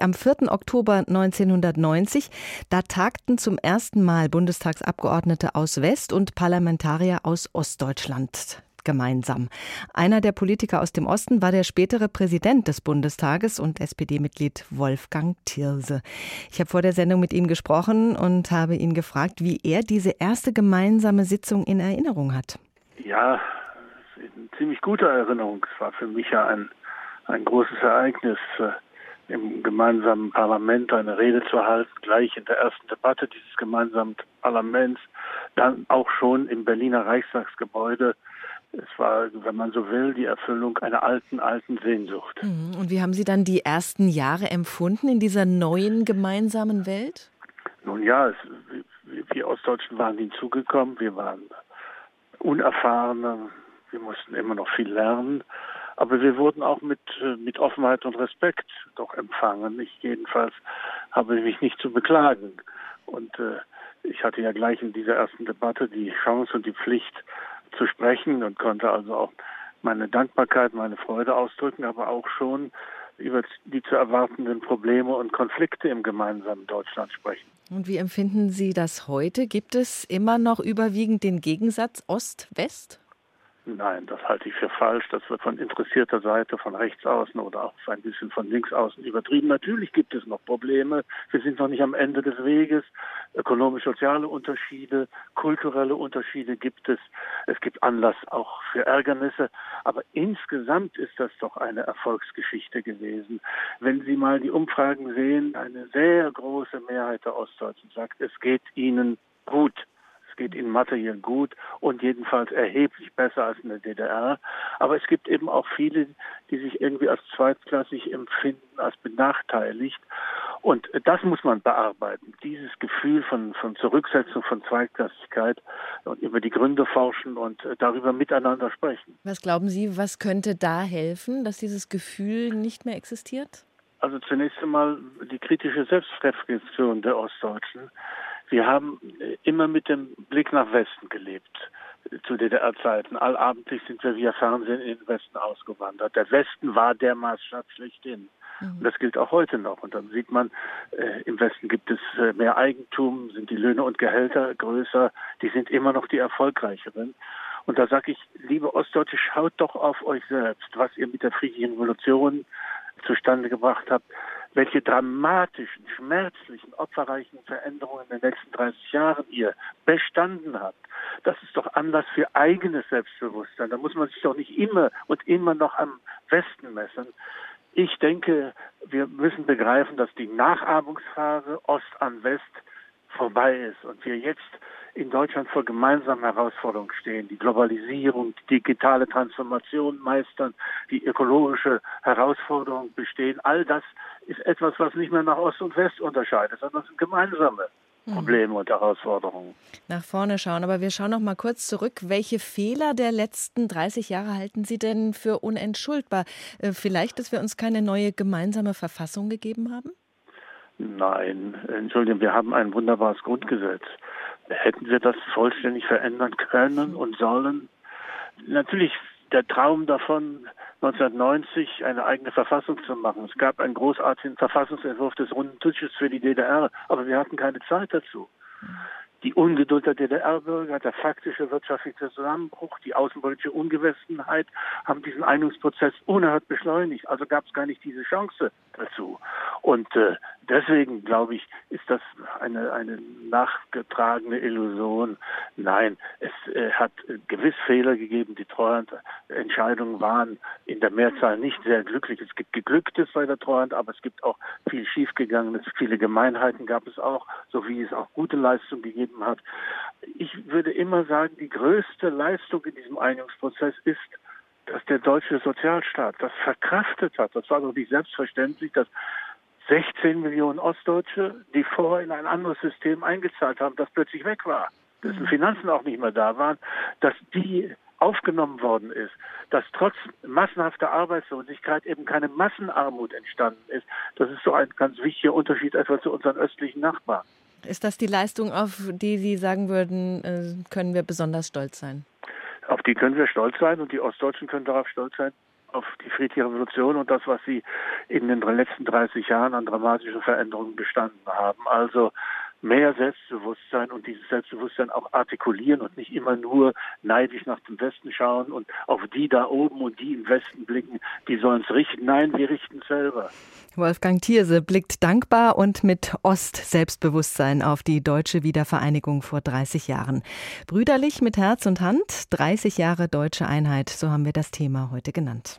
Am 4. Oktober 1990, da tagten zum ersten Mal Bundestagsabgeordnete aus West und Parlamentarier aus Ostdeutschland gemeinsam. Einer der Politiker aus dem Osten war der spätere Präsident des Bundestages und SPD-Mitglied Wolfgang Thierse. Ich habe vor der Sendung mit ihm gesprochen und habe ihn gefragt, wie er diese erste gemeinsame Sitzung in Erinnerung hat. Ja, eine ziemlich gute Erinnerung. Es war für mich ja ein, ein großes Ereignis im gemeinsamen Parlament eine Rede zu halten, gleich in der ersten Debatte dieses gemeinsamen Parlaments, dann auch schon im Berliner Reichstagsgebäude. Es war, wenn man so will, die Erfüllung einer alten, alten Sehnsucht. Mhm. Und wie haben Sie dann die ersten Jahre empfunden in dieser neuen gemeinsamen Welt? Nun ja, es, wir Ostdeutschen waren hinzugekommen, wir waren unerfahrene, wir mussten immer noch viel lernen. Aber wir wurden auch mit, äh, mit Offenheit und Respekt doch empfangen. Ich jedenfalls habe mich nicht zu beklagen. Und äh, ich hatte ja gleich in dieser ersten Debatte die Chance und die Pflicht zu sprechen und konnte also auch meine Dankbarkeit, meine Freude ausdrücken, aber auch schon über die zu erwartenden Probleme und Konflikte im gemeinsamen Deutschland sprechen. Und wie empfinden Sie das heute? Gibt es immer noch überwiegend den Gegensatz Ost-West? Nein, das halte ich für falsch. Das wird von interessierter Seite, von rechts außen oder auch ein bisschen von links außen übertrieben. Natürlich gibt es noch Probleme. Wir sind noch nicht am Ende des Weges. Ökonomisch-soziale Unterschiede, kulturelle Unterschiede gibt es. Es gibt Anlass auch für Ärgernisse. Aber insgesamt ist das doch eine Erfolgsgeschichte gewesen. Wenn Sie mal die Umfragen sehen, eine sehr große Mehrheit der Ostdeutschen sagt, es geht ihnen gut. Es geht ihnen materiell gut und jedenfalls erheblich besser als in der DDR. Aber es gibt eben auch viele, die sich irgendwie als zweitklassig empfinden, als benachteiligt. Und das muss man bearbeiten. Dieses Gefühl von, von Zurücksetzung, von Zweitklassigkeit und über die Gründe forschen und darüber miteinander sprechen. Was glauben Sie, was könnte da helfen, dass dieses Gefühl nicht mehr existiert? Also zunächst einmal die kritische Selbstreflexion der Ostdeutschen. Wir haben äh, immer mit dem Blick nach Westen gelebt äh, zu DDR-Zeiten. Allabendlich sind wir via Fernsehen in den Westen ausgewandert. Der Westen war der Maßstab schlechthin. Mhm. Und das gilt auch heute noch. Und dann sieht man, äh, im Westen gibt es äh, mehr Eigentum, sind die Löhne und Gehälter größer, die sind immer noch die erfolgreicheren. Und da sage ich, liebe Ostdeutsche, schaut doch auf euch selbst, was ihr mit der friedlichen Revolution zustande gebracht habt welche dramatischen, schmerzlichen, opferreichen Veränderungen in den letzten 30 Jahren ihr bestanden habt. Das ist doch Anlass für eigenes Selbstbewusstsein. Da muss man sich doch nicht immer und immer noch am Westen messen. Ich denke, wir müssen begreifen, dass die Nachahmungsphase Ost an West vorbei ist und wir jetzt in Deutschland vor gemeinsamen Herausforderungen stehen. Die Globalisierung, die digitale Transformation meistern, die ökologische Herausforderung bestehen. All das ist etwas, was nicht mehr nach Ost und West unterscheidet, sondern es sind gemeinsame mhm. Probleme und Herausforderungen. Nach vorne schauen, aber wir schauen noch mal kurz zurück. Welche Fehler der letzten 30 Jahre halten Sie denn für unentschuldbar? Äh, vielleicht, dass wir uns keine neue gemeinsame Verfassung gegeben haben? Nein, Entschuldigung, wir haben ein wunderbares Grundgesetz. Hätten wir das vollständig verändern können und sollen? Natürlich der Traum davon, 1990 eine eigene Verfassung zu machen. Es gab einen großartigen Verfassungsentwurf des runden Tisches für die DDR, aber wir hatten keine Zeit dazu. Die Ungeduld der DDR-Bürger, der faktische wirtschaftliche Zusammenbruch, die außenpolitische Ungewissenheit haben diesen Einigungsprozess unerhört beschleunigt. Also gab es gar nicht diese Chance dazu. Und äh, deswegen, glaube ich, ist das eine, eine nachgetragene Illusion. Nein, es äh, hat gewiss Fehler gegeben. Die Treuhandentscheidungen waren in der Mehrzahl nicht sehr glücklich. Es gibt Geglücktes bei der Treuhand, aber es gibt auch viel Schiefgegangenes. Viele Gemeinheiten gab es auch, so wie es auch gute Leistungen gegeben hat. Ich würde immer sagen, die größte Leistung in diesem Einigungsprozess ist, dass der deutsche Sozialstaat das verkraftet hat. Das war doch nicht selbstverständlich, dass 16 Millionen Ostdeutsche, die vorher in ein anderes System eingezahlt haben, das plötzlich weg war, dessen mhm. Finanzen auch nicht mehr da waren, dass die aufgenommen worden ist, dass trotz massenhafter Arbeitslosigkeit eben keine Massenarmut entstanden ist. Das ist so ein ganz wichtiger Unterschied etwa zu unseren östlichen Nachbarn. Ist das die Leistung, auf die Sie sagen würden, äh, können wir besonders stolz sein? Auf die können wir stolz sein und die Ostdeutschen können darauf stolz sein, auf die friedliche Revolution und das, was sie in den letzten 30 Jahren an dramatischen Veränderungen bestanden haben. Also mehr Selbstbewusstsein und dieses Selbstbewusstsein auch artikulieren und nicht immer nur neidisch nach dem Westen schauen und auf die da oben und die im Westen blicken, die sollen es richten. Nein, wir richten es selber. Wolfgang Thierse blickt dankbar und mit Ost-Selbstbewusstsein auf die deutsche Wiedervereinigung vor 30 Jahren. Brüderlich mit Herz und Hand, 30 Jahre deutsche Einheit, so haben wir das Thema heute genannt.